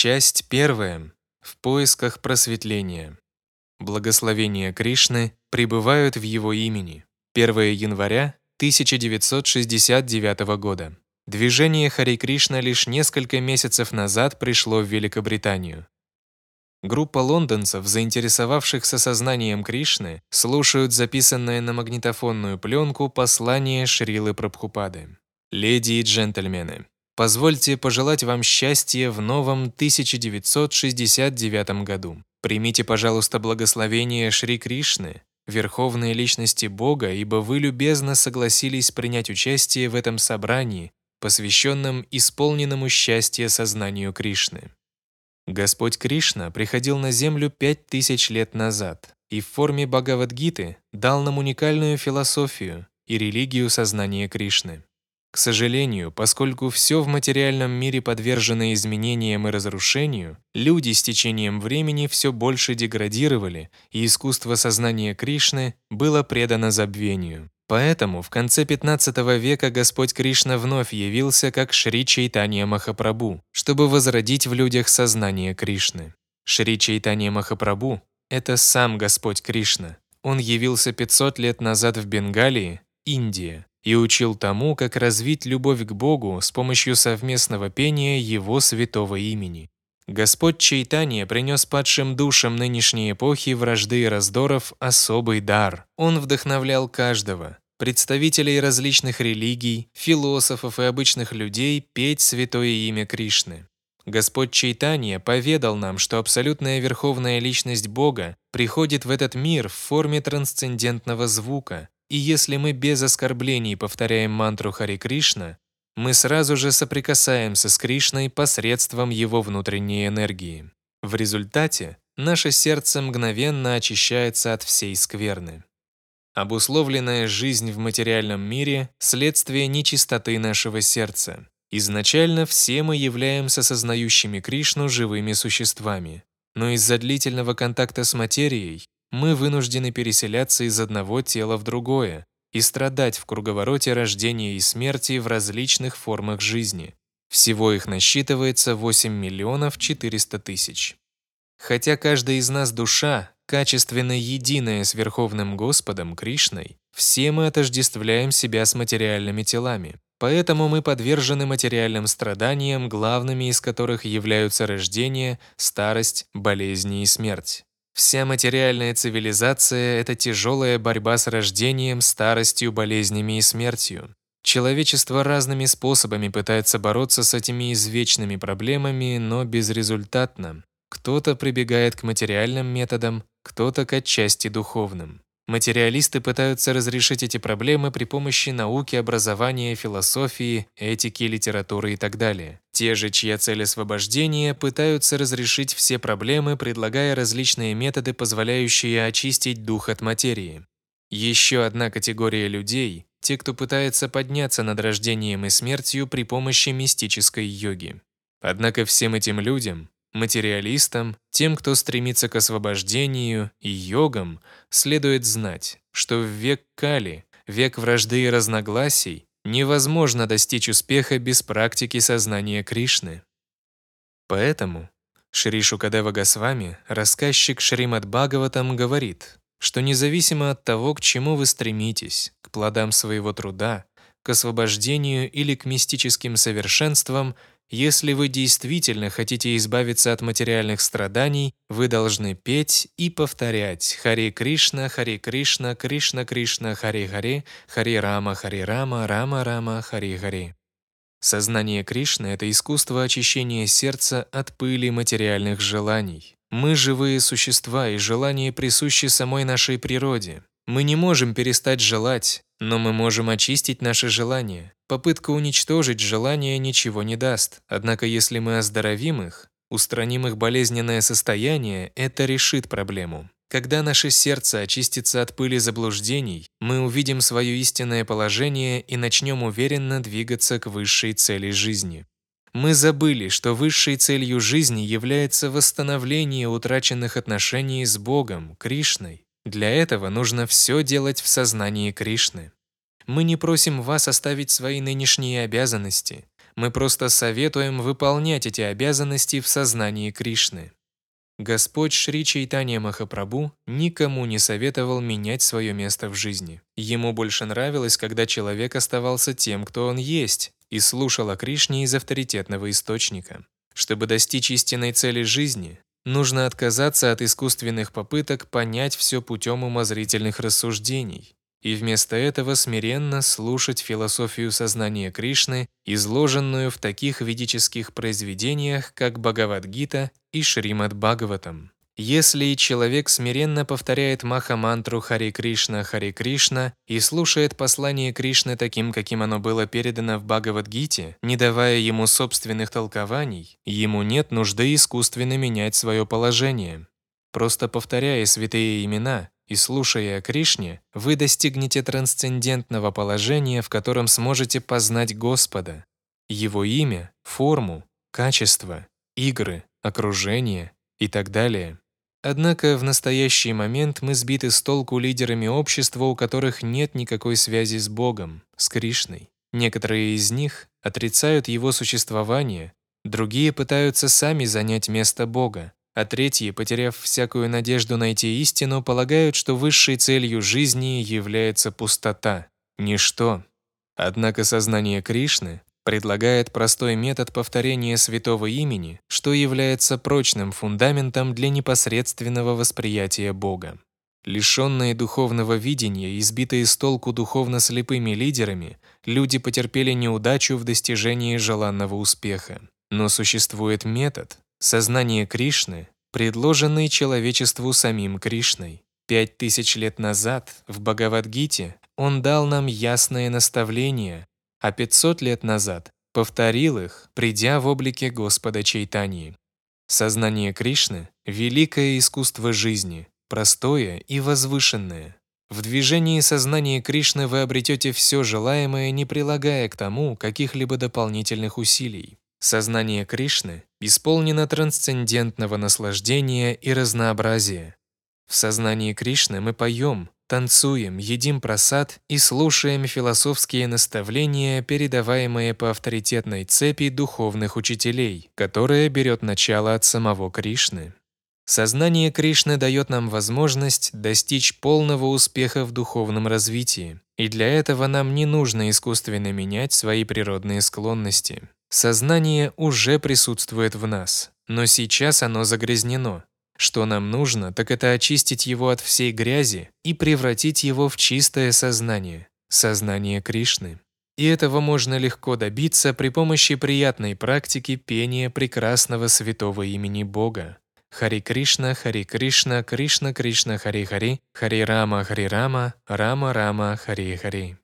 Часть первая. В поисках просветления. Благословения Кришны пребывают в его имени. 1 января 1969 года. Движение Хари Кришна лишь несколько месяцев назад пришло в Великобританию. Группа лондонцев, заинтересовавшихся сознанием Кришны, слушают записанное на магнитофонную пленку послание Шрилы Прабхупады. Леди и джентльмены, позвольте пожелать вам счастья в новом 1969 году. Примите, пожалуйста, благословение Шри Кришны, Верховной Личности Бога, ибо вы любезно согласились принять участие в этом собрании, посвященном исполненному счастья сознанию Кришны. Господь Кришна приходил на Землю пять тысяч лет назад и в форме Бхагавадгиты дал нам уникальную философию и религию сознания Кришны. К сожалению, поскольку все в материальном мире подвержено изменениям и разрушению, люди с течением времени все больше деградировали, и искусство сознания Кришны было предано забвению. Поэтому в конце 15 века Господь Кришна вновь явился как Шри Чайтанья Махапрабху, чтобы возродить в людях сознание Кришны. Шри Чайтанья Махапрабху — это сам Господь Кришна. Он явился 500 лет назад в Бенгалии, Индия, и учил тому, как развить любовь к Богу с помощью совместного пения Его святого имени. Господь Чайтанья принес падшим душам нынешней эпохи вражды и раздоров особый дар. Он вдохновлял каждого, представителей различных религий, философов и обычных людей петь святое имя Кришны. Господь Чайтанья поведал нам, что абсолютная верховная личность Бога приходит в этот мир в форме трансцендентного звука, и если мы без оскорблений повторяем мантру Хари Кришна, мы сразу же соприкасаемся с Кришной посредством его внутренней энергии. В результате наше сердце мгновенно очищается от всей скверны. Обусловленная жизнь в материальном мире – следствие нечистоты нашего сердца. Изначально все мы являемся сознающими Кришну живыми существами, но из-за длительного контакта с материей мы вынуждены переселяться из одного тела в другое и страдать в круговороте рождения и смерти в различных формах жизни. Всего их насчитывается 8 миллионов 400 тысяч. Хотя каждая из нас душа, качественно единая с Верховным Господом Кришной, все мы отождествляем себя с материальными телами. Поэтому мы подвержены материальным страданиям, главными из которых являются рождение, старость, болезни и смерть. Вся материальная цивилизация — это тяжелая борьба с рождением, старостью, болезнями и смертью. Человечество разными способами пытается бороться с этими извечными проблемами, но безрезультатно. Кто-то прибегает к материальным методам, кто-то к отчасти духовным. Материалисты пытаются разрешить эти проблемы при помощи науки, образования, философии, этики, литературы и так далее. Те же, чья цель освобождения, пытаются разрешить все проблемы, предлагая различные методы, позволяющие очистить дух от материи. Еще одна категория людей – те, кто пытается подняться над рождением и смертью при помощи мистической йоги. Однако всем этим людям Материалистам, тем, кто стремится к освобождению, и йогам следует знать, что в век Кали, век вражды и разногласий, невозможно достичь успеха без практики сознания Кришны. Поэтому Шри Шукадева Госвами, рассказчик Шримад Бхагаватам, говорит, что независимо от того, к чему вы стремитесь, к плодам своего труда, к освобождению или к мистическим совершенствам, если вы действительно хотите избавиться от материальных страданий, вы должны петь и повторять «Хари Кришна, Хари Кришна, Кришна Кришна, Хари Хари, Хари Рама, Хари Рама, Рама Рама, Хари Хари». Сознание Кришны — это искусство очищения сердца от пыли материальных желаний. Мы живые существа, и желания присущи самой нашей природе. Мы не можем перестать желать, но мы можем очистить наши желания. Попытка уничтожить желания ничего не даст. Однако если мы оздоровим их, устраним их болезненное состояние, это решит проблему. Когда наше сердце очистится от пыли заблуждений, мы увидим свое истинное положение и начнем уверенно двигаться к высшей цели жизни. Мы забыли, что высшей целью жизни является восстановление утраченных отношений с Богом, Кришной. Для этого нужно все делать в сознании Кришны. Мы не просим вас оставить свои нынешние обязанности. Мы просто советуем выполнять эти обязанности в сознании Кришны. Господь Шри Чайтанья Махапрабху никому не советовал менять свое место в жизни. Ему больше нравилось, когда человек оставался тем, кто он есть, и слушал о Кришне из авторитетного источника. Чтобы достичь истинной цели жизни, нужно отказаться от искусственных попыток понять все путем умозрительных рассуждений и вместо этого смиренно слушать философию сознания Кришны, изложенную в таких ведических произведениях, как Бхагавад-гита и Шримад Бхагаватам. Если человек смиренно повторяет маха-мантру Хари Кришна, Хари Кришна и слушает послание Кришны таким, каким оно было передано в Бхагавад-гите, не давая ему собственных толкований, ему нет нужды искусственно менять свое положение. Просто повторяя святые имена, и слушая о Кришне, вы достигнете трансцендентного положения, в котором сможете познать Господа, Его имя, форму, качество, игры, окружение и так далее. Однако в настоящий момент мы сбиты с толку лидерами общества, у которых нет никакой связи с Богом, с Кришной. Некоторые из них отрицают его существование, другие пытаются сами занять место Бога, а третьи, потеряв всякую надежду найти истину, полагают, что высшей целью жизни является пустота, ничто. Однако сознание Кришны предлагает простой метод повторения святого имени, что является прочным фундаментом для непосредственного восприятия Бога. Лишенные духовного видения, избитые с толку духовно слепыми лидерами, люди потерпели неудачу в достижении желанного успеха. Но существует метод, Сознание Кришны, предложенный человечеству самим Кришной. Пять тысяч лет назад в Бхагавадгите он дал нам ясное наставление, а 500 лет назад повторил их, придя в облике Господа Чайтаньи. Сознание Кришны — великое искусство жизни, простое и возвышенное. В движении сознания Кришны вы обретете все желаемое, не прилагая к тому каких-либо дополнительных усилий. Сознание Кришны исполнено трансцендентного наслаждения и разнообразия. В сознании Кришны мы поем, танцуем, едим просад и слушаем философские наставления, передаваемые по авторитетной цепи духовных учителей, которая берет начало от самого Кришны. Сознание Кришны дает нам возможность достичь полного успеха в духовном развитии, и для этого нам не нужно искусственно менять свои природные склонности. Сознание уже присутствует в нас, но сейчас оно загрязнено. Что нам нужно, так это очистить его от всей грязи и превратить его в чистое сознание, сознание Кришны. И этого можно легко добиться при помощи приятной практики пения прекрасного святого имени Бога. Хари Кришна, Хари Кришна, Кришна Кришна, Хари Хари, Хари Рама, Хари Рама, Рама Рама, Хари Хари.